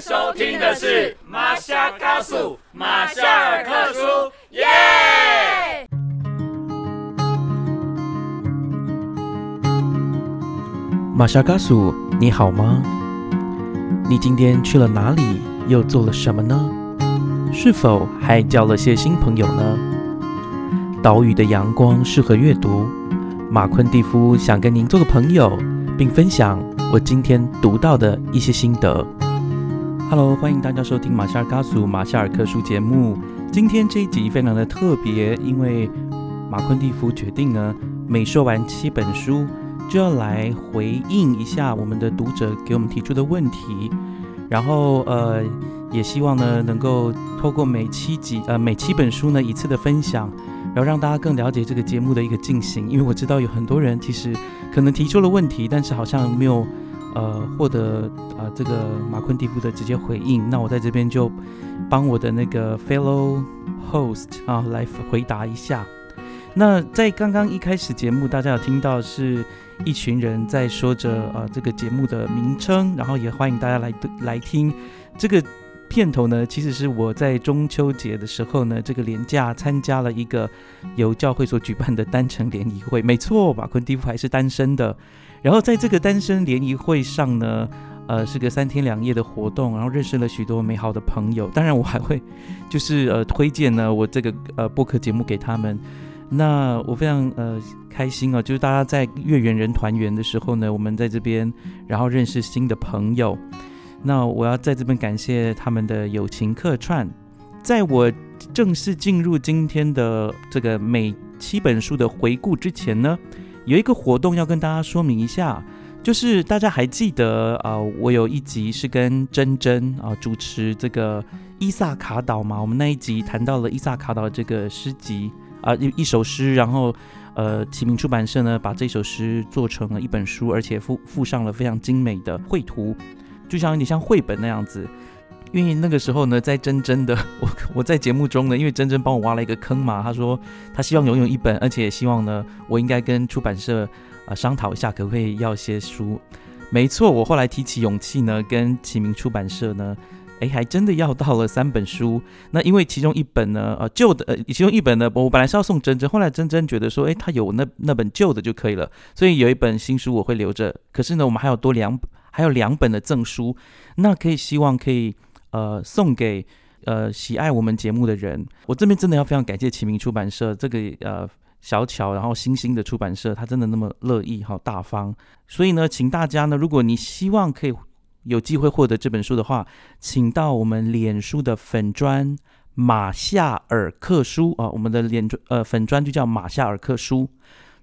在收听的是马夏卡素马夏尔克书，耶！马夏卡苏，你好吗？你今天去了哪里？又做了什么呢？是否还交了些新朋友呢？岛屿的阳光适合阅读。马昆蒂夫想跟您做个朋友，并分享我今天读到的一些心得。Hello，欢迎大家收听马夏尔卡苏马夏尔克书节目。今天这一集非常的特别，因为马昆蒂夫决定呢，每说完七本书，就要来回应一下我们的读者给我们提出的问题。然后呃，也希望呢，能够透过每七集呃每七本书呢一次的分享。然后让大家更了解这个节目的一个进行，因为我知道有很多人其实可能提出了问题，但是好像没有呃获得呃这个马昆蒂夫的直接回应。那我在这边就帮我的那个 fellow host 啊来回答一下。那在刚刚一开始节目，大家有听到是一群人在说着呃这个节目的名称，然后也欢迎大家来来听这个。片头呢，其实是我在中秋节的时候呢，这个年假参加了一个由教会所举办的单程联谊会。没错，马昆蒂夫还是单身的。然后在这个单身联谊会上呢，呃，是个三天两夜的活动，然后认识了许多美好的朋友。当然，我还会就是呃推荐呢我这个呃播客节目给他们。那我非常呃开心啊，就是大家在月圆人团圆的时候呢，我们在这边然后认识新的朋友。那我要在这边感谢他们的友情客串。在我正式进入今天的这个每七本书的回顾之前呢，有一个活动要跟大家说明一下，就是大家还记得啊，我有一集是跟珍珍啊主持这个伊萨卡岛嘛？我们那一集谈到了伊萨卡岛这个诗集啊，一一首诗，然后呃启明出版社呢把这首诗做成了一本书，而且附附上了非常精美的绘图。就像有点像绘本那样子，因为那个时候呢，在真真的 我我在节目中呢，因为真真帮我挖了一个坑嘛，他说他希望拥有一本，而且希望呢，我应该跟出版社啊商讨一下，可不可以要些书。没错，我后来提起勇气呢，跟启明出版社呢，哎，还真的要到了三本书。那因为其中一本呢，呃，旧的，呃，其中一本呢，我本来是要送真真，后来真真觉得说，哎，他有那那本旧的就可以了，所以有一本新书我会留着。可是呢，我们还有多两。还有两本的赠书，那可以希望可以呃送给呃喜爱我们节目的人。我这边真的要非常感谢启明出版社这个呃小巧然后新兴的出版社，他真的那么乐意好大方。所以呢，请大家呢，如果你希望可以有机会获得这本书的话，请到我们脸书的粉砖马夏尔克书啊，我们的脸呃粉砖就叫马夏尔克书。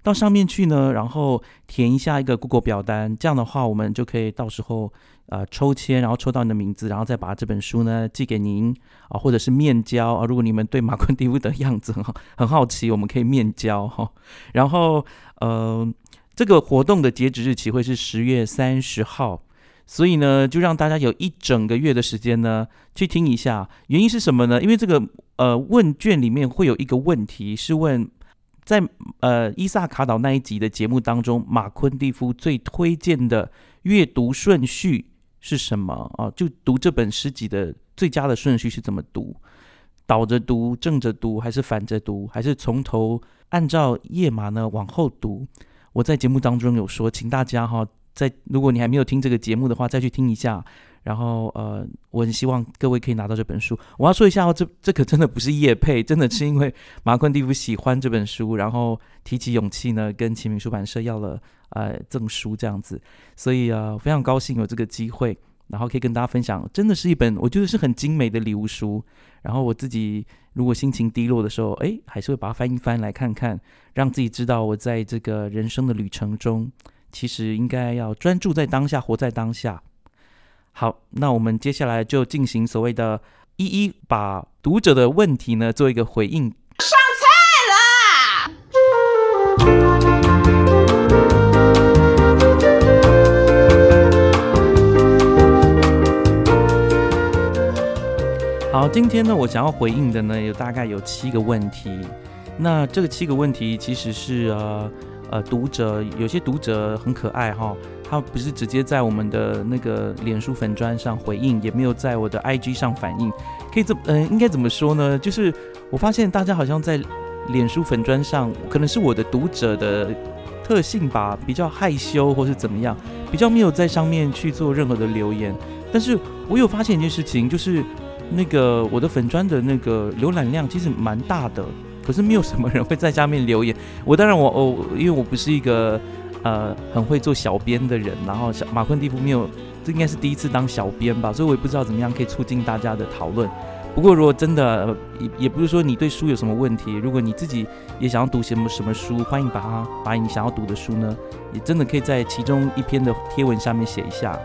到上面去呢，然后填一下一个 Google 表单，这样的话，我们就可以到时候呃抽签，然后抽到你的名字，然后再把这本书呢寄给您啊，或者是面交啊。如果你们对马昆蒂夫的样子很好很好奇，我们可以面交哈。然后呃，这个活动的截止日期会是十月三十号，所以呢，就让大家有一整个月的时间呢去听一下。原因是什么呢？因为这个呃问卷里面会有一个问题是问。在呃伊萨卡岛那一集的节目当中，马昆蒂夫最推荐的阅读顺序是什么啊？就读这本诗集的最佳的顺序是怎么读？倒着读、正着读，还是反着读，还是从头按照页码呢往后读？我在节目当中有说，请大家哈，在如果你还没有听这个节目的话，再去听一下。然后呃，我很希望各位可以拿到这本书。我要说一下哦，这这可真的不是叶配，真的是因为马昆蒂夫喜欢这本书，然后提起勇气呢，跟启明出版社要了呃赠书这样子。所以啊，非常高兴有这个机会，然后可以跟大家分享，真的是一本我觉得是很精美的礼物书。然后我自己如果心情低落的时候，哎，还是会把它翻一翻来看看，让自己知道我在这个人生的旅程中，其实应该要专注在当下，活在当下。好，那我们接下来就进行所谓的一一把读者的问题呢做一个回应。上菜啦！好，今天呢，我想要回应的呢有大概有七个问题。那这个七个问题其实是呃呃读者有些读者很可爱哈。他不是直接在我们的那个脸书粉砖上回应，也没有在我的 IG 上反应。可以这嗯，应该怎么说呢？就是我发现大家好像在脸书粉砖上，可能是我的读者的特性吧，比较害羞或是怎么样，比较没有在上面去做任何的留言。但是我有发现一件事情，就是那个我的粉砖的那个浏览量其实蛮大的，可是没有什么人会在下面留言。我当然我哦，因为我不是一个呃很会做小编的人，然后小马昆蒂夫没有，这应该是第一次当小编吧，所以我也不知道怎么样可以促进大家的讨论。不过如果真的也也不是说你对书有什么问题，如果你自己也想要读什么什么书，欢迎把它把你想要读的书呢，也真的可以在其中一篇的贴文下面写一下。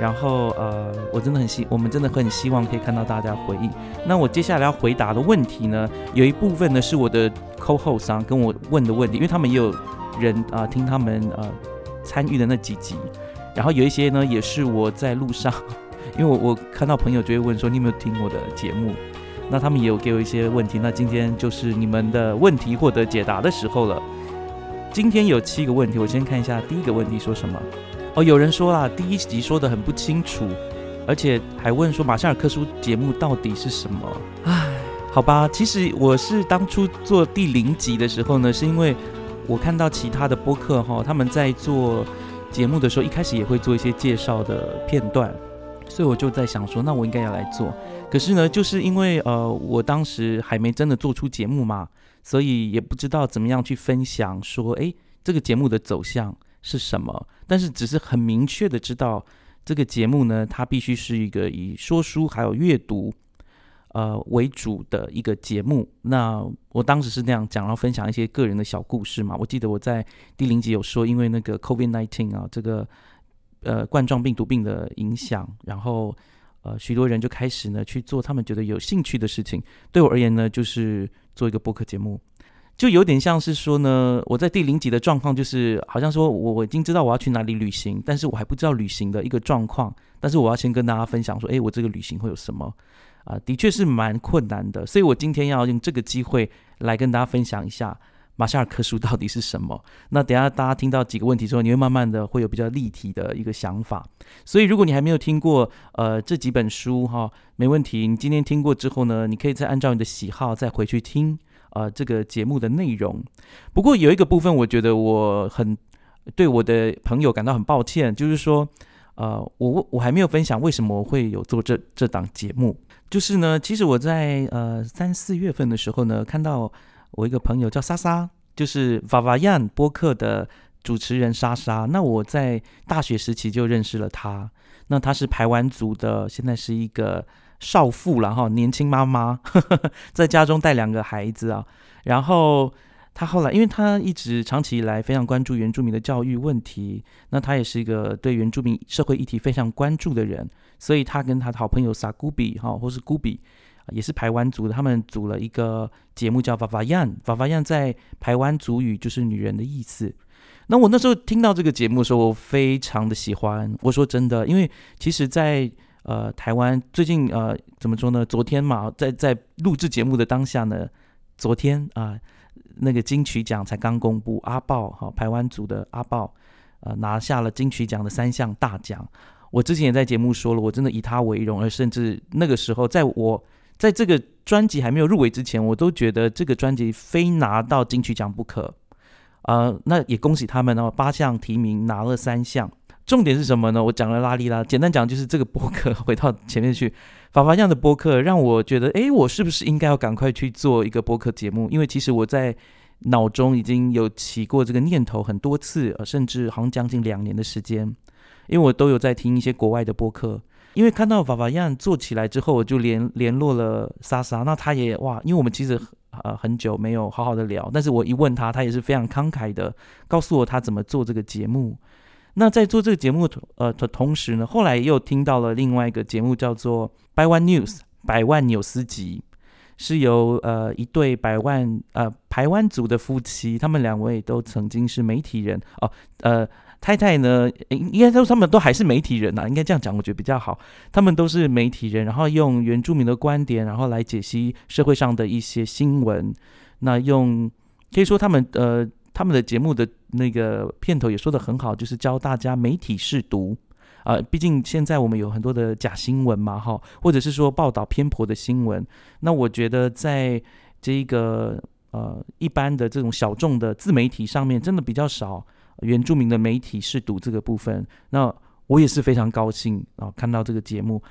然后呃，我真的很希，我们真的很希望可以看到大家回应。那我接下来要回答的问题呢，有一部分呢是我的 co-host 跟我问的问题，因为他们也有人啊听他们呃参与的那几集，然后有一些呢也是我在路上，因为我我看到朋友就会问说你有没有听我的节目，那他们也有给我一些问题，那今天就是你们的问题获得解答的时候了。今天有七个问题，我先看一下第一个问题说什么。哦，有人说啦，第一集说的很不清楚，而且还问说马夏尔克书节目到底是什么？唉，好吧，其实我是当初做第零集的时候呢，是因为我看到其他的播客哈，他们在做节目的时候，一开始也会做一些介绍的片段，所以我就在想说，那我应该要来做。可是呢，就是因为呃，我当时还没真的做出节目嘛，所以也不知道怎么样去分享说，诶，这个节目的走向。是什么？但是只是很明确的知道，这个节目呢，它必须是一个以说书还有阅读，呃为主的一个节目。那我当时是那样讲，然后分享一些个人的小故事嘛。我记得我在第零集有说，因为那个 COVID nineteen 啊，这个呃冠状病毒病的影响，然后呃许多人就开始呢去做他们觉得有兴趣的事情。对我而言呢，就是做一个播客节目。就有点像是说呢，我在第零集的状况就是，好像说我我已经知道我要去哪里旅行，但是我还不知道旅行的一个状况，但是我要先跟大家分享说，诶，我这个旅行会有什么啊？的确是蛮困难的，所以我今天要用这个机会来跟大家分享一下马夏尔克书到底是什么。那等下大家听到几个问题之后，你会慢慢的会有比较立体的一个想法。所以如果你还没有听过呃这几本书哈，没问题，你今天听过之后呢，你可以再按照你的喜好再回去听。呃，这个节目的内容，不过有一个部分，我觉得我很对我的朋友感到很抱歉，就是说，呃，我我还没有分享为什么会有做这这档节目。就是呢，其实我在呃三四月份的时候呢，看到我一个朋友叫莎莎，就是 Vavayan 播客的主持人莎莎。那我在大学时期就认识了她，那她是排湾族的，现在是一个。少妇了哈，年轻妈妈 在家中带两个孩子啊。然后她后来，因为她一直长期以来非常关注原住民的教育问题，那她也是一个对原住民社会议题非常关注的人，所以她跟她的好朋友萨古比哈，或是古比，也是台湾族的，他们组了一个节目叫《法法样》，法法样在台湾族语就是女人的意思。那我那时候听到这个节目的时候，我非常的喜欢。我说真的，因为其实，在呃，台湾最近呃，怎么说呢？昨天嘛，在在录制节目的当下呢，昨天啊，那个金曲奖才刚公布，阿豹哈，台湾组的阿豹，呃，拿下了金曲奖的三项大奖。我之前也在节目说了，我真的以他为荣，而甚至那个时候，在我在这个专辑还没有入围之前，我都觉得这个专辑非拿到金曲奖不可。呃，那也恭喜他们哦，八项提名拿了三项。重点是什么呢？我讲了拉力啦，简单讲就是这个播客 回到前面去，法法样的播客让我觉得，诶，我是不是应该要赶快去做一个播客节目？因为其实我在脑中已经有起过这个念头很多次，呃甚至好像将近两年的时间，因为我都有在听一些国外的播客。因为看到法法样做起来之后，我就联联络了莎莎，那他也哇，因为我们其实呃很久没有好好的聊，但是我一问他，他也是非常慷慨的告诉我他怎么做这个节目。那在做这个节目呃的同时呢，后来又听到了另外一个节目叫做《百万 News》百万纽斯集，是由呃一对百万呃台湾族的夫妻，他们两位都曾经是媒体人哦，呃太太呢应该说他们都还是媒体人呐，应该这样讲我觉得比较好，他们都是媒体人，然后用原住民的观点，然后来解析社会上的一些新闻，那用可以说他们呃。他们的节目的那个片头也说的很好，就是教大家媒体试读。啊，毕竟现在我们有很多的假新闻嘛，哈，或者是说报道偏颇的新闻。那我觉得在这个呃一般的这种小众的自媒体上面，真的比较少原住民的媒体试读这个部分。那我也是非常高兴啊，看到这个节目，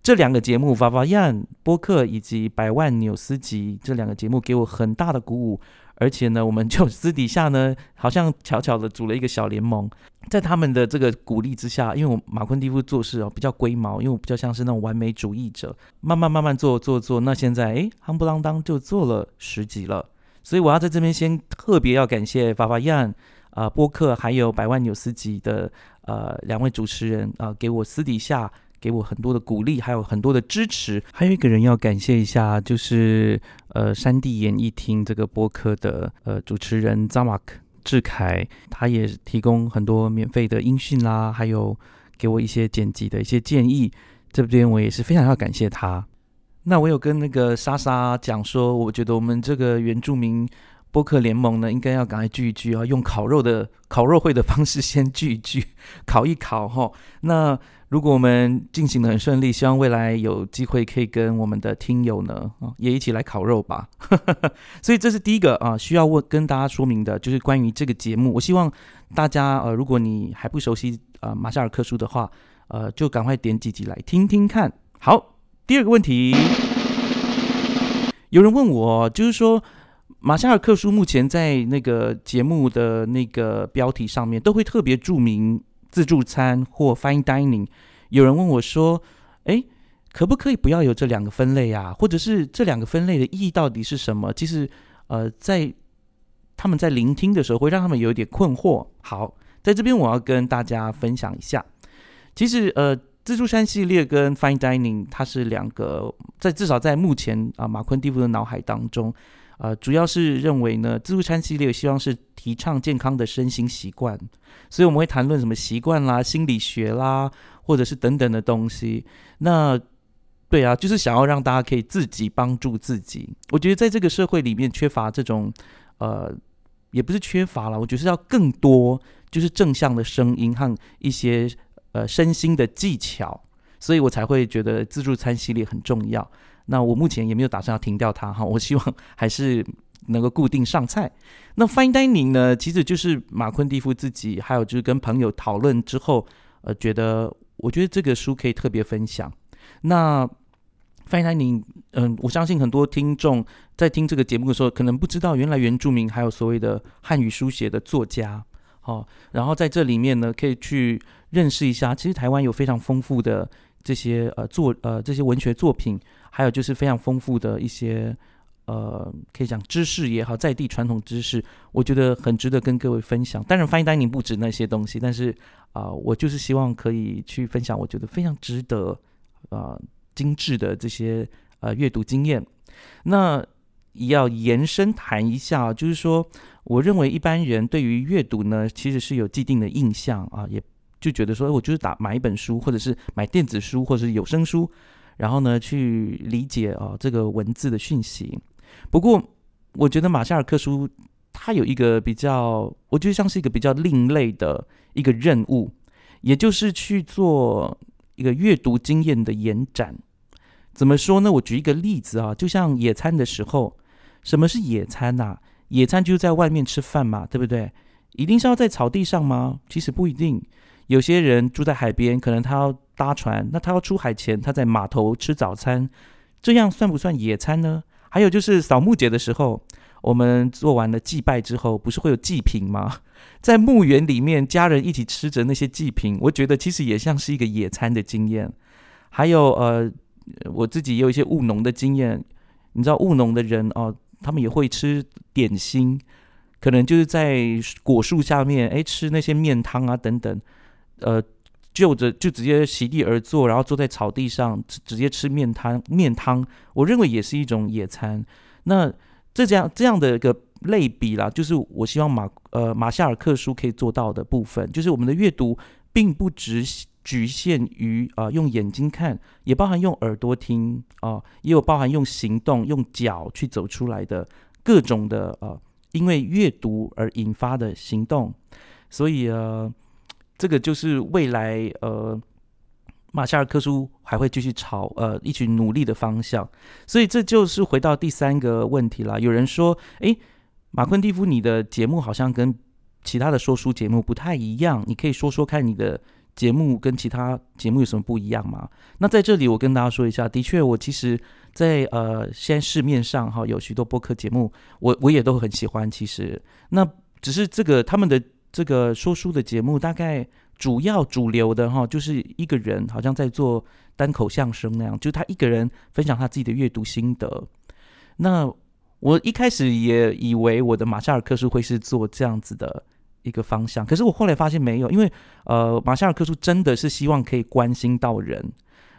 这两个节目《法法样播客》以及《百万纽斯集》这两个节目给我很大的鼓舞。而且呢，我们就 私底下呢，好像悄悄的组了一个小联盟，在他们的这个鼓励之下，因为我马昆蒂夫做事哦比较龟毛，因为我比较像是那种完美主义者，慢慢慢慢做做做，那现在哎，夯不啷当就做了十集了，所以我要在这边先特别要感谢法法燕啊播客还有百万纽斯集的呃两位主持人啊，给我私底下。给我很多的鼓励，还有很多的支持。还有一个人要感谢一下，就是呃山地演艺厅这个播客的呃主持人扎马克志凯，他也提供很多免费的音讯啦，还有给我一些剪辑的一些建议。这边我也是非常要感谢他。那我有跟那个莎莎讲说，我觉得我们这个原住民播客联盟呢，应该要赶快聚一聚啊，用烤肉的烤肉会的方式先聚一聚，烤一烤哈。那如果我们进行的很顺利，希望未来有机会可以跟我们的听友呢也一起来烤肉吧。所以这是第一个啊需要问跟大家说明的，就是关于这个节目。我希望大家呃，如果你还不熟悉啊马夏尔克书的话，呃，就赶快点几集来听听看。好，第二个问题，有人问我，就是说马夏尔克书目前在那个节目的那个标题上面都会特别注明。自助餐或 fine dining，有人问我说：“哎，可不可以不要有这两个分类啊？或者是这两个分类的意义到底是什么？”其实，呃，在他们在聆听的时候，会让他们有一点困惑。好，在这边我要跟大家分享一下，其实，呃，自助餐系列跟 fine dining，它是两个，在至少在目前啊马昆蒂夫的脑海当中。呃，主要是认为呢，自助餐系列希望是提倡健康的身心习惯，所以我们会谈论什么习惯啦、心理学啦，或者是等等的东西。那对啊，就是想要让大家可以自己帮助自己。我觉得在这个社会里面缺乏这种，呃，也不是缺乏了，我觉得是要更多就是正向的声音和一些呃身心的技巧，所以我才会觉得自助餐系列很重要。那我目前也没有打算要停掉它哈，我希望 还是能够固定上菜。那 Fine Dining 呢，其实就是马昆蒂夫自己，还有就是跟朋友讨论之后，呃，觉得我觉得这个书可以特别分享。那 Fine Dining，嗯，我相信很多听众在听这个节目的时候，可能不知道原来原住民还有所谓的汉语书写的作家，好，然后在这里面呢，可以去认识一下，其实台湾有非常丰富的这些呃作呃这些文学作品。还有就是非常丰富的一些，呃，可以讲知识也好，在地传统知识，我觉得很值得跟各位分享。当然，翻译单宁不止那些东西，但是啊，我就是希望可以去分享，我觉得非常值得啊精致的这些呃阅读经验。那也要延伸谈一下，就是说，我认为一般人对于阅读呢，其实是有既定的印象啊，也就觉得说，我就是打买一本书，或者是买电子书，或者是有声书。然后呢，去理解啊这个文字的讯息。不过，我觉得马夏尔克书它有一个比较，我觉得像是一个比较另类的一个任务，也就是去做一个阅读经验的延展。怎么说呢？我举一个例子啊，就像野餐的时候，什么是野餐呐？野餐就是在外面吃饭嘛，对不对？一定是要在草地上吗？其实不一定。有些人住在海边，可能他要搭船，那他要出海前，他在码头吃早餐，这样算不算野餐呢？还有就是扫墓节的时候，我们做完了祭拜之后，不是会有祭品吗？在墓园里面，家人一起吃着那些祭品，我觉得其实也像是一个野餐的经验。还有呃，我自己也有一些务农的经验，你知道务农的人哦，他们也会吃点心，可能就是在果树下面，哎，吃那些面汤啊等等。呃，就着就直接席地而坐，然后坐在草地上直接吃面汤面汤，我认为也是一种野餐。那这这样这样的一个类比啦，就是我希望马呃马夏尔克书可以做到的部分，就是我们的阅读并不只局限于啊用眼睛看，也包含用耳朵听啊，也有包含用行动用脚去走出来的各种的呃因为阅读而引发的行动，所以呃，这个就是未来呃马夏尔克书还会继续朝呃一起努力的方向。所以这就是回到第三个问题了。有人说，诶，马昆蒂夫，你的节目好像跟其他的说书节目不太一样，你可以说说看你的节目跟其他节目有什么不一样吗？那在这里我跟大家说一下，的确，我其实。在呃，现在市面上哈有许多播客节目，我我也都很喜欢。其实那只是这个他们的这个说书的节目，大概主要主流的哈，就是一个人好像在做单口相声那样，就他一个人分享他自己的阅读心得。那我一开始也以为我的马夏尔克书会是做这样子的一个方向，可是我后来发现没有，因为呃，马夏尔克书真的是希望可以关心到人。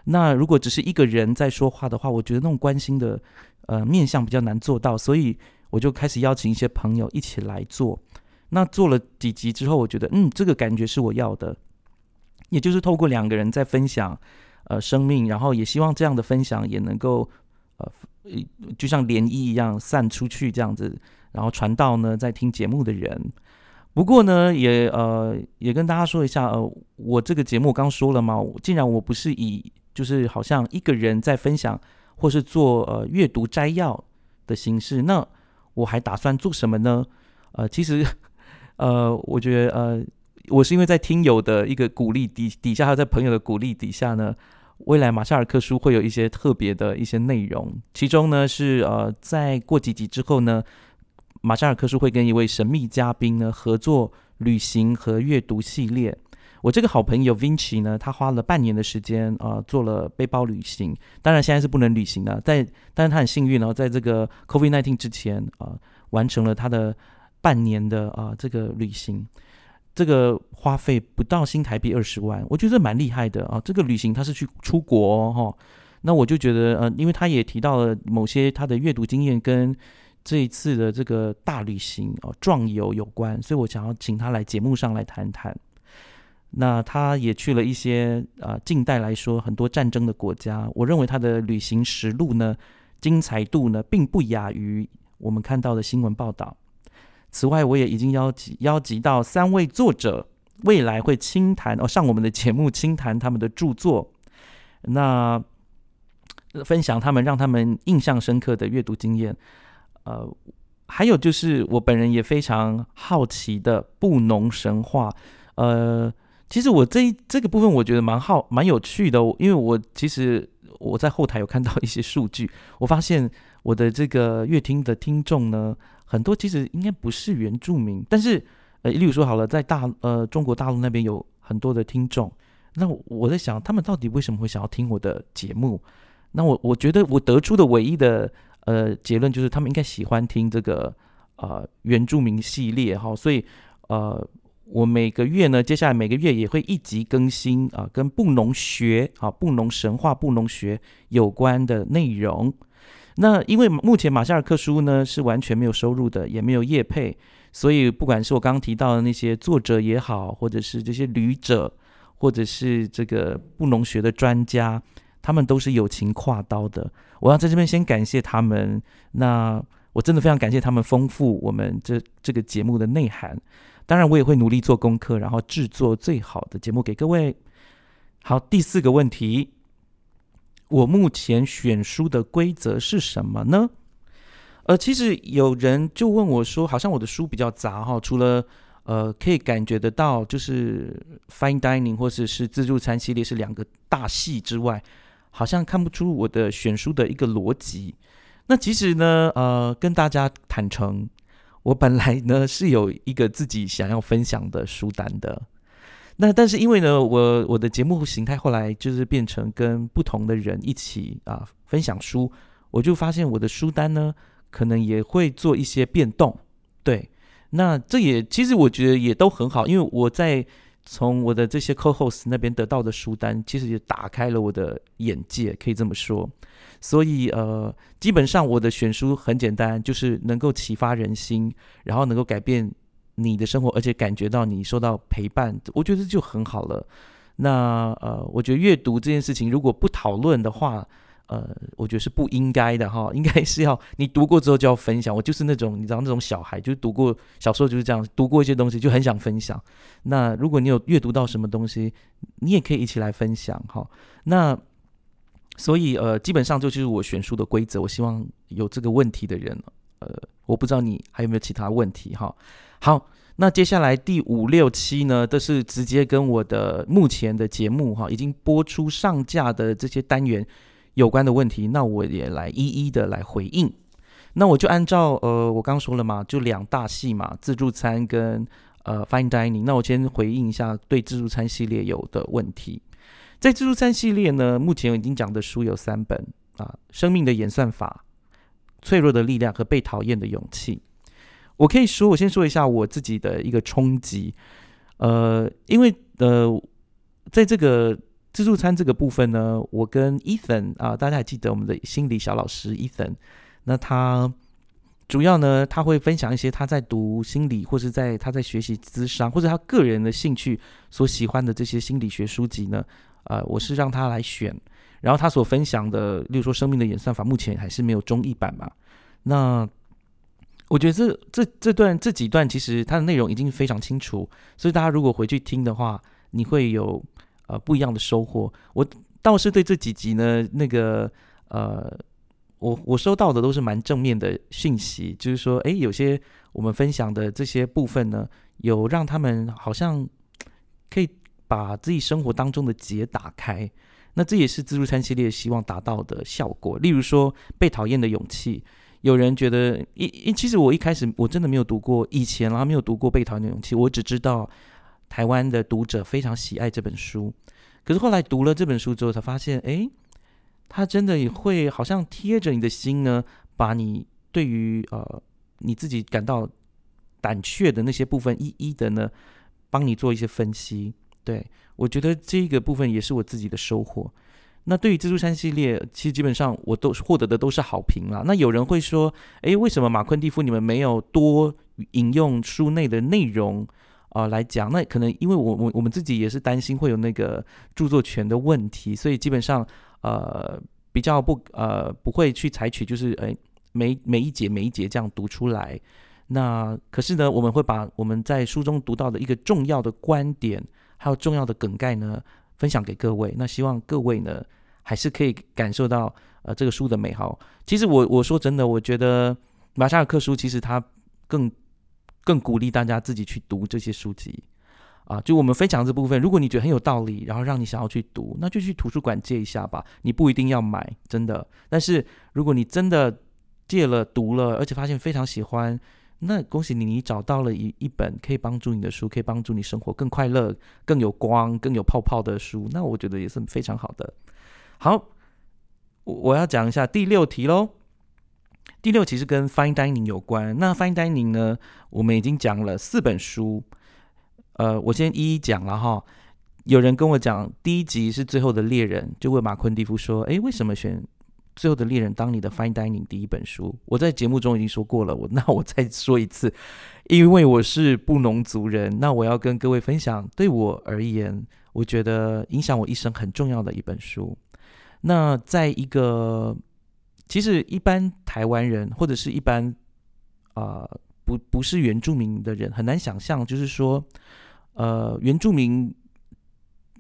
那如果只是一个人在说话的话，我觉得那种关心的呃面向比较难做到，所以我就开始邀请一些朋友一起来做。那做了几集之后，我觉得嗯，这个感觉是我要的，也就是透过两个人在分享呃生命，然后也希望这样的分享也能够呃就像涟漪一样散出去这样子，然后传到呢在听节目的人。不过呢，也呃也跟大家说一下，呃，我这个节目刚说了嘛，既然我不是以就是好像一个人在分享，或是做呃阅读摘要的形式。那我还打算做什么呢？呃，其实呃，我觉得呃，我是因为在听友的一个鼓励底底下，还有在朋友的鼓励底下呢，未来马夏尔克书会有一些特别的一些内容。其中呢是呃，在过几集之后呢，马夏尔克书会跟一位神秘嘉宾呢合作旅行和阅读系列。我这个好朋友 Vinci 呢，他花了半年的时间啊，做了背包旅行。当然现在是不能旅行了，在但是他很幸运哦，在这个 COVID-19 之前啊，完成了他的半年的啊这个旅行。这个花费不到新台币二十万，我觉得蛮厉害的啊。这个旅行他是去出国哈，那我就觉得呃，因为他也提到了某些他的阅读经验跟这一次的这个大旅行哦壮游有关，所以我想要请他来节目上来谈谈。那他也去了一些啊，近代来说很多战争的国家。我认为他的旅行实录呢，精彩度呢，并不亚于我们看到的新闻报道。此外，我也已经邀集邀集到三位作者，未来会倾谈哦，上我们的节目倾谈他们的著作，那分享他们让他们印象深刻的阅读经验。呃，还有就是我本人也非常好奇的布农神话，呃。其实我这这个部分我觉得蛮好蛮有趣的，因为我其实我在后台有看到一些数据，我发现我的这个乐听的听众呢，很多其实应该不是原住民，但是呃，例如说好了，在大呃中国大陆那边有很多的听众，那我在想他们到底为什么会想要听我的节目？那我我觉得我得出的唯一的呃结论就是他们应该喜欢听这个呃原住民系列哈，所以呃。我每个月呢，接下来每个月也会一集更新啊，跟布农学啊、布农神话、布农学有关的内容。那因为目前马夏尔克书呢是完全没有收入的，也没有业配，所以不管是我刚刚提到的那些作者也好，或者是这些旅者，或者是这个布农学的专家，他们都是友情跨刀的。我要在这边先感谢他们，那我真的非常感谢他们丰富我们这这个节目的内涵。当然，我也会努力做功课，然后制作最好的节目给各位。好，第四个问题，我目前选书的规则是什么呢？呃，其实有人就问我说，好像我的书比较杂哈，除了呃可以感觉得到就是 fine dining 或者是自助餐系列是两个大系之外，好像看不出我的选书的一个逻辑。那其实呢，呃，跟大家坦诚。我本来呢是有一个自己想要分享的书单的，那但是因为呢，我我的节目形态后来就是变成跟不同的人一起啊分享书，我就发现我的书单呢可能也会做一些变动，对，那这也其实我觉得也都很好，因为我在从我的这些 co-host 那边得到的书单，其实也打开了我的眼界，可以这么说。所以呃，基本上我的选书很简单，就是能够启发人心，然后能够改变你的生活，而且感觉到你受到陪伴，我觉得就很好了。那呃，我觉得阅读这件事情如果不讨论的话，呃，我觉得是不应该的哈，应该是要你读过之后就要分享。我就是那种你知道那种小孩，就是读过小时候就是这样，读过一些东西就很想分享。那如果你有阅读到什么东西，你也可以一起来分享哈。那所以呃，基本上就是我选书的规则。我希望有这个问题的人，呃，我不知道你还有没有其他问题哈。好。那接下来第五六期呢，都是直接跟我的目前的节目哈，已经播出上架的这些单元有关的问题，那我也来一一的来回应。那我就按照呃，我刚说了嘛，就两大系嘛，自助餐跟呃 fine dining。那我先回应一下对自助餐系列有的问题。在自助餐系列呢，目前已经讲的书有三本啊，《生命的演算法》、《脆弱的力量》和《被讨厌的勇气》。我可以说，我先说一下我自己的一个冲击，呃，因为呃，在这个自助餐这个部分呢，我跟 Ethan 啊，大家还记得我们的心理小老师 Ethan，那他主要呢，他会分享一些他在读心理，或是在他在学习智商，或者他个人的兴趣所喜欢的这些心理学书籍呢，呃，我是让他来选，然后他所分享的，例如说《生命的演算法》，目前还是没有中译版嘛，那。我觉得这这这段这几段其实它的内容已经非常清楚，所以大家如果回去听的话，你会有呃不一样的收获。我倒是对这几集呢，那个呃，我我收到的都是蛮正面的讯息，就是说，哎，有些我们分享的这些部分呢，有让他们好像可以把自己生活当中的结打开。那这也是自助餐系列希望达到的效果。例如说，被讨厌的勇气。有人觉得一一，其实我一开始我真的没有读过，以前然后没有读过《被讨厌的勇气》，我只知道台湾的读者非常喜爱这本书。可是后来读了这本书之后，才发现，哎，他真的也会好像贴着你的心呢，把你对于呃你自己感到胆怯的那些部分，一一的呢，帮你做一些分析。对我觉得这个部分也是我自己的收获。那对于自助餐系列，其实基本上我都获得的都是好评啦。那有人会说，诶，为什么马昆蒂夫你们没有多引用书内的内容啊来讲？那可能因为我我我们自己也是担心会有那个著作权的问题，所以基本上呃比较不呃不会去采取就是诶每每一节每一节这样读出来。那可是呢，我们会把我们在书中读到的一个重要的观点，还有重要的梗概呢。分享给各位，那希望各位呢，还是可以感受到呃这个书的美好。其实我我说真的，我觉得马夏尔克书其实他更更鼓励大家自己去读这些书籍啊。就我们分享这部分，如果你觉得很有道理，然后让你想要去读，那就去图书馆借一下吧。你不一定要买，真的。但是如果你真的借了读了，而且发现非常喜欢。那恭喜你，你找到了一一本可以帮助你的书，可以帮助你生活更快乐、更有光、更有泡泡的书。那我觉得也是非常好的。好，我我要讲一下第六题喽。第六题是跟 fine dining 有关。那 fine dining 呢，我们已经讲了四本书。呃，我先一一讲了哈。有人跟我讲，第一集是最后的猎人，就问马昆蒂夫说：“诶，为什么选？”最后的猎人当你的 fine dining 第一本书，我在节目中已经说过了，我 那我再说一次，因为我是布农族人，那我要跟各位分享，对我而言，我觉得影响我一生很重要的一本书。那在一个其实一般台湾人或者是一般啊不不是原住民的人很难想象，就是说呃原住民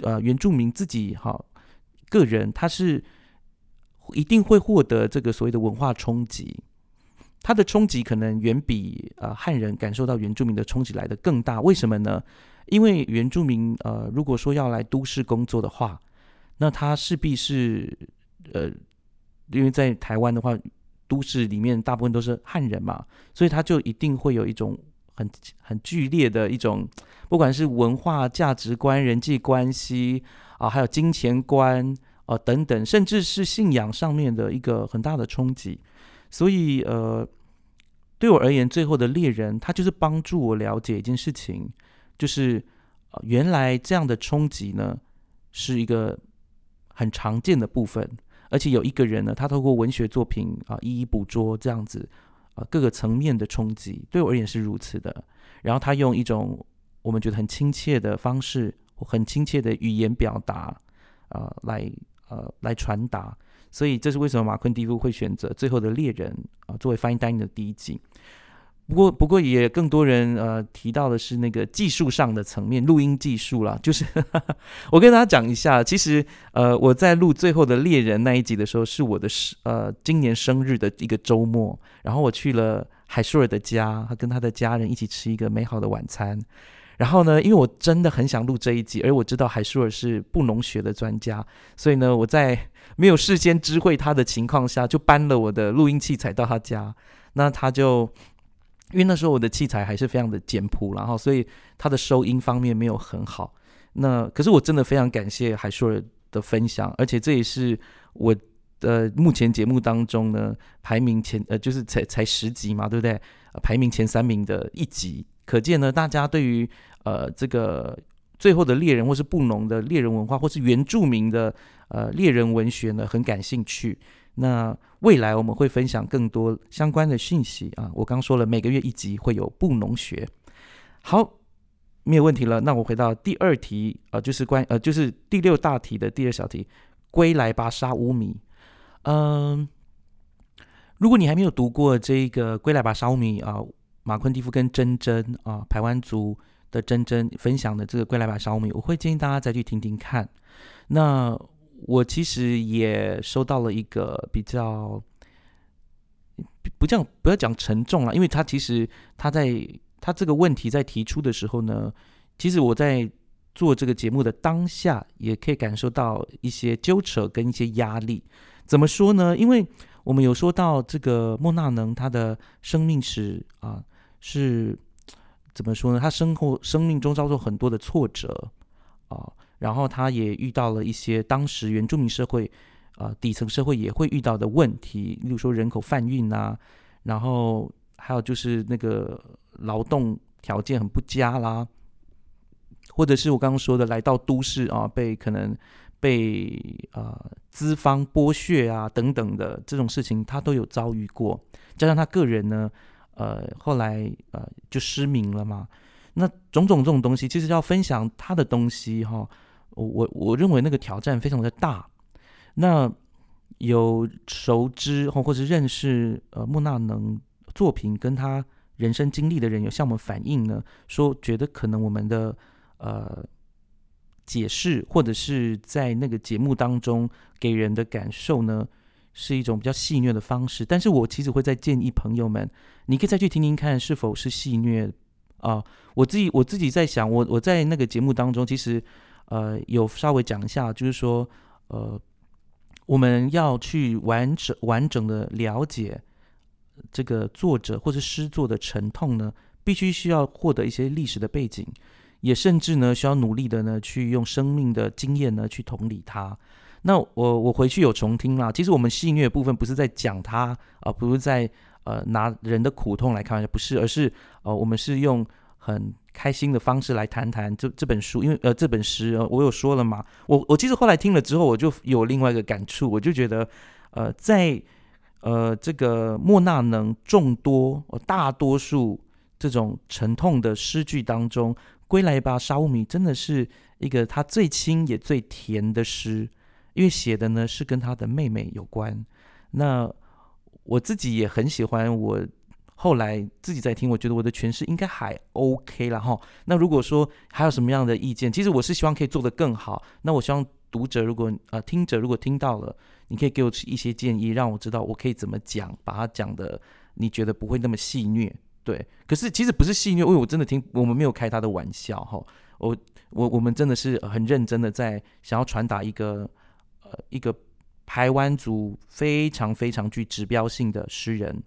呃原住民自己哈个人他是。一定会获得这个所谓的文化冲击，它的冲击可能远比呃汉人感受到原住民的冲击来的更大。为什么呢？因为原住民呃，如果说要来都市工作的话，那他势必是呃，因为在台湾的话，都市里面大部分都是汉人嘛，所以他就一定会有一种很很剧烈的一种，不管是文化价值观、人际关系啊，还有金钱观。呃，等等，甚至是信仰上面的一个很大的冲击，所以呃，对我而言，最后的猎人他就是帮助我了解一件事情，就是呃，原来这样的冲击呢是一个很常见的部分，而且有一个人呢，他透过文学作品啊，一一捕捉这样子啊各个层面的冲击，对我而言是如此的。然后他用一种我们觉得很亲切的方式，很亲切的语言表达啊来。呃，来传达，所以这是为什么马昆蒂夫会选择《最后的猎人》啊作为 Fine Dining 的第一集。不过，不过也更多人呃提到的是那个技术上的层面，录音技术啦。就是 我跟大家讲一下，其实呃我在录《最后的猎人》那一集的时候，是我的生呃今年生日的一个周末，然后我去了海舒尔的家，他跟他的家人一起吃一个美好的晚餐。然后呢，因为我真的很想录这一集，而我知道海舒尔是布农学的专家，所以呢，我在没有事先知会他的情况下，就搬了我的录音器材到他家。那他就因为那时候我的器材还是非常的简朴，然后所以他的收音方面没有很好。那可是我真的非常感谢海舒尔的分享，而且这也是我的目前节目当中呢排名前呃就是才才十集嘛，对不对？排名前三名的一集，可见呢大家对于呃，这个最后的猎人，或是布农的猎人文化，或是原住民的呃猎人文学呢，很感兴趣。那未来我们会分享更多相关的讯息啊。我刚说了，每个月一集会有布农学。好，没有问题了。那我回到第二题啊，就是关呃，就是第六大题的第二小题，归来吧，沙乌米。嗯，如果你还没有读过这个《归来吧，沙乌米》啊，马昆蒂夫跟珍珍啊，排湾族。的真真分享的这个《归来吧，小米》，我会建议大家再去听听看。那我其实也收到了一个比较不讲不要讲沉重了，因为他其实他在他这个问题在提出的时候呢，其实我在做这个节目的当下，也可以感受到一些纠扯跟一些压力。怎么说呢？因为我们有说到这个莫纳能他的生命史啊是。怎么说呢？他生活生命中遭受很多的挫折啊，然后他也遇到了一些当时原住民社会啊底层社会也会遇到的问题，例如说人口贩运啊，然后还有就是那个劳动条件很不佳啦，或者是我刚刚说的来到都市啊，被可能被啊资方剥削啊等等的这种事情，他都有遭遇过，加上他个人呢。呃，后来呃就失明了嘛。那种种这种东西，其实要分享他的东西哈。我我认为那个挑战非常的大。那有熟知或或者认识呃莫纳能作品跟他人生经历的人，有向我们反映呢，说觉得可能我们的呃解释或者是在那个节目当中给人的感受呢。是一种比较戏谑的方式，但是我其实会再建议朋友们，你可以再去听听看是否是戏谑啊。我自己我自己在想，我我在那个节目当中，其实呃有稍微讲一下，就是说呃我们要去完整完整的了解这个作者或者诗作的沉痛呢，必须需要获得一些历史的背景，也甚至呢需要努力的呢去用生命的经验呢去同理他。那我我回去有重听啦。其实我们戏谑部分不是在讲他啊，不是在呃拿人的苦痛来开玩笑，不是，而是呃我们是用很开心的方式来谈谈这这本书，因为呃这本诗我有说了嘛，我我其实后来听了之后，我就有另外一个感触，我就觉得呃在呃这个莫纳能众多大多数这种沉痛的诗句当中，《归来吧，沙乌米》真的是一个他最轻也最甜的诗。因为写的呢是跟他的妹妹有关，那我自己也很喜欢。我后来自己在听，我觉得我的诠释应该还 OK 了哈。那如果说还有什么样的意见，其实我是希望可以做得更好。那我希望读者如果呃听者如果听到了，你可以给我一些建议，让我知道我可以怎么讲，把它讲的你觉得不会那么戏谑。对，可是其实不是戏谑，因为我真的听我们没有开他的玩笑哈。我我我们真的是很认真的在想要传达一个。一个台湾族非常非常具指标性的诗人，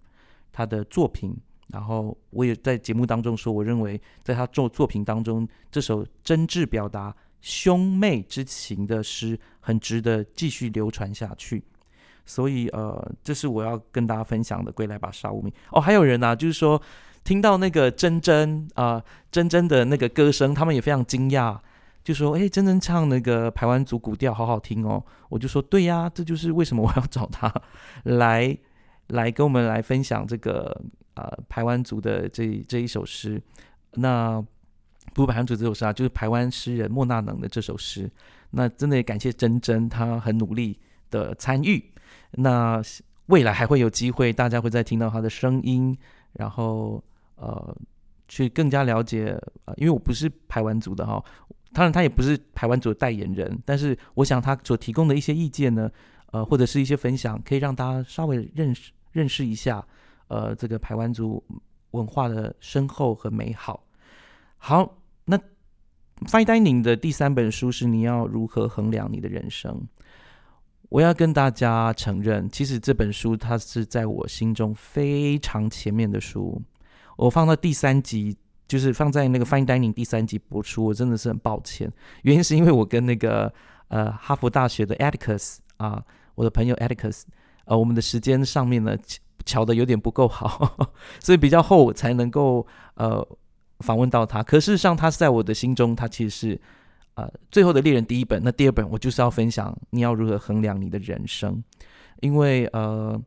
他的作品，然后我也在节目当中说，我认为在他作作品当中，这首真挚表达兄妹之情的诗，很值得继续流传下去。所以，呃，这是我要跟大家分享的《归来吧，沙无名》。哦，还有人啊，就是说听到那个真真啊，真真的那个歌声，他们也非常惊讶。就说：“哎，真真唱那个排湾族古调，好好听哦。”我就说：“对呀，这就是为什么我要找他来来跟我们来分享这个呃排湾族的这这一首诗。那不是排湾族这首诗啊，就是排湾诗人莫纳能的这首诗。那真的也感谢真真，他很努力的参与。那未来还会有机会，大家会再听到他的声音，然后呃，去更加了解呃，因为我不是排湾族的哈，当然他也不是排湾族的代言人，但是我想他所提供的一些意见呢，呃，或者是一些分享，可以让大家稍微认识认识一下，呃，这个排湾族文化的深厚和美好。好，那 Fine Dining 的第三本书是你要如何衡量你的人生？我要跟大家承认，其实这本书它是在我心中非常前面的书。我放到第三集，就是放在那个 Fine Dining 第三集播出，我真的是很抱歉。原因是因为我跟那个呃哈佛大学的 Atticus 啊，我的朋友 Atticus，呃，我们的时间上面呢巧的有点不够好，所以比较后才能够呃访问到他。可事实上，他是在我的心中，他其实是。呃，最后的猎人第一本，那第二本我就是要分享你要如何衡量你的人生，因为呃，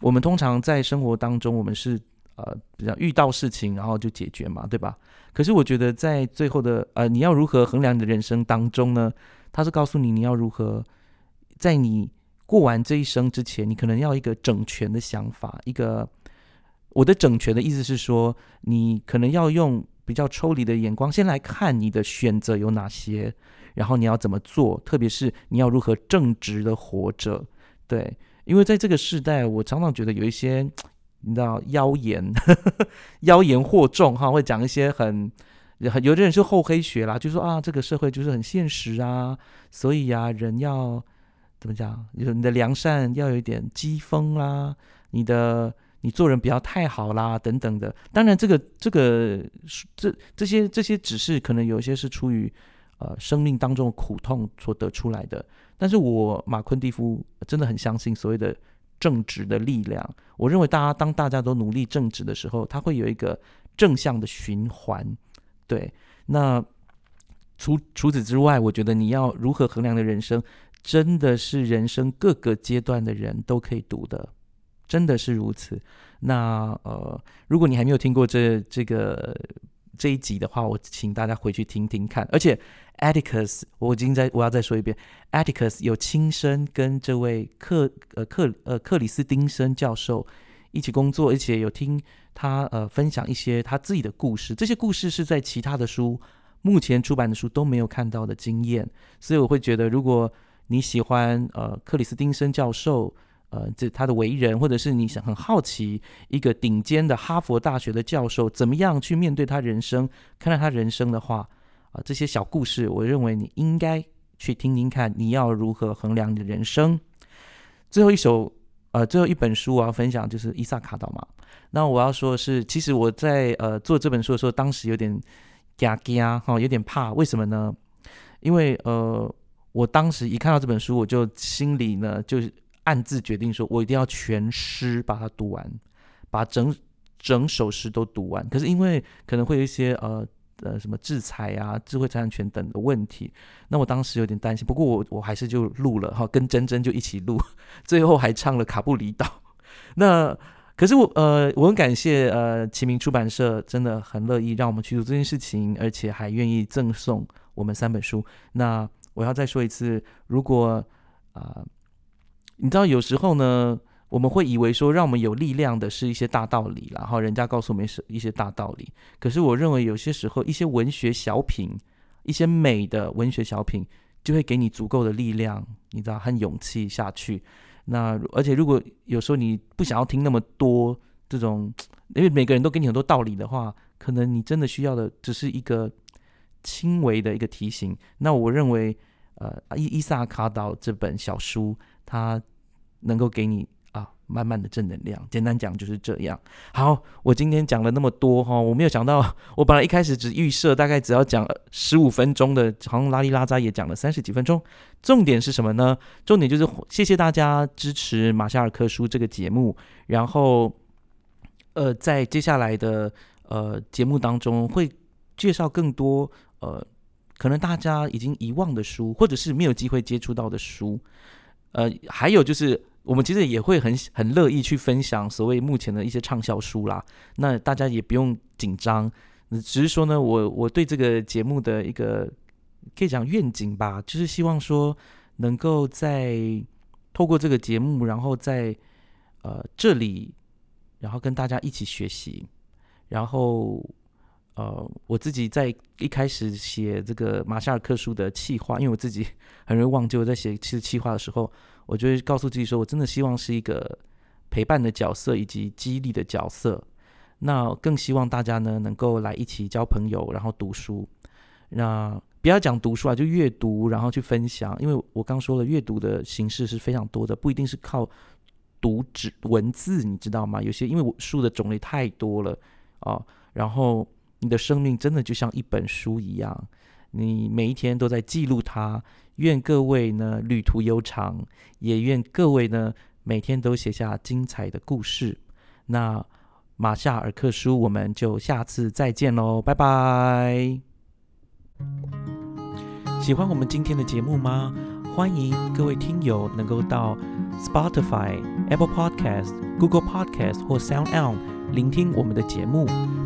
我们通常在生活当中，我们是呃，比较遇到事情然后就解决嘛，对吧？可是我觉得在最后的呃，你要如何衡量你的人生当中呢？他是告诉你你要如何在你过完这一生之前，你可能要一个整全的想法。一个我的整全的意思是说，你可能要用。比较抽离的眼光，先来看你的选择有哪些，然后你要怎么做，特别是你要如何正直的活着。对，因为在这个时代，我常常觉得有一些你知道妖言，妖言惑众哈，会讲一些很很有的人是厚黑学啦，就说啊，这个社会就是很现实啊，所以呀，人要怎么讲？你你的良善要有一点讥讽啦，你的。你做人不要太好啦，等等的。当然，这个、这个、这这些、这些只是可能有一些是出于呃生命当中的苦痛所得出来的。但是我马昆蒂夫真的很相信所谓的正直的力量。我认为大家当大家都努力正直的时候，它会有一个正向的循环。对，那除除此之外，我觉得你要如何衡量的人生，真的是人生各个阶段的人都可以读的。真的是如此。那呃，如果你还没有听过这这个这一集的话，我请大家回去听听看。而且，Atticus，我已经在我要再说一遍，Atticus 有亲身跟这位克呃克呃克里斯丁森教授一起工作，而且有听他呃分享一些他自己的故事。这些故事是在其他的书目前出版的书都没有看到的经验。所以我会觉得，如果你喜欢呃克里斯丁森教授，呃，这他的为人，或者是你想很好奇一个顶尖的哈佛大学的教授怎么样去面对他人生，看待他人生的话，啊，这些小故事，我认为你应该去听听看，你要如何衡量你的人生。最后一首，呃，最后一本书我要分享就是伊萨卡岛嘛。那我要说的是，其实我在呃做这本书的时候，当时有点嘎嘎哈，有点怕，为什么呢？因为呃，我当时一看到这本书，我就心里呢就。暗自决定说，我一定要全诗把它读完，把整整首诗都读完。可是因为可能会有一些呃呃什么制裁啊、智慧产权等的问题，那我当时有点担心。不过我我还是就录了哈，跟珍珍就一起录，最后还唱了卡布里岛。那可是我呃我很感谢呃启明出版社，真的很乐意让我们去做这件事情，而且还愿意赠送我们三本书。那我要再说一次，如果啊。你知道有时候呢，我们会以为说让我们有力量的是一些大道理，然后人家告诉我们是一些大道理。可是我认为有些时候一些文学小品，一些美的文学小品，就会给你足够的力量，你知道和勇气下去。那而且如果有时候你不想要听那么多这种，因为每个人都给你很多道理的话，可能你真的需要的只是一个轻微的一个提醒。那我认为，呃，伊伊萨卡岛这本小书，它。能够给你啊，满满的正能量。简单讲就是这样。好，我今天讲了那么多哈，我没有想到，我本来一开始只预设大概只要讲十五分钟的，好像拉里拉扎也讲了三十几分钟。重点是什么呢？重点就是谢谢大家支持马夏尔克书这个节目。然后，呃，在接下来的呃节目当中，会介绍更多呃可能大家已经遗忘的书，或者是没有机会接触到的书。呃，还有就是。我们其实也会很很乐意去分享所谓目前的一些畅销书啦。那大家也不用紧张，只是说呢，我我对这个节目的一个可以讲愿景吧，就是希望说能够在透过这个节目，然后在呃这里，然后跟大家一起学习，然后呃我自己在一开始写这个马夏尔克书的气划，因为我自己很容易忘记我在写其实企划的时候，我就会告诉自己说，我真的希望是一个陪伴的角色以及激励的角色。那更希望大家呢能够来一起交朋友，然后读书。那不要讲读书啊，就阅读，然后去分享。因为我刚说了，阅读的形式是非常多的，不一定是靠读纸文字，你知道吗？有些因为我书的种类太多了啊，然后你的生命真的就像一本书一样，你每一天都在记录它。愿各位呢旅途悠长，也愿各位呢每天都写下精彩的故事。那。马夏尔克书，我们就下次再见喽，拜拜！喜欢我们今天的节目吗？欢迎各位听友能够到 Spotify、Apple Podcast、Google Podcast 或 Sound On 聆听我们的节目《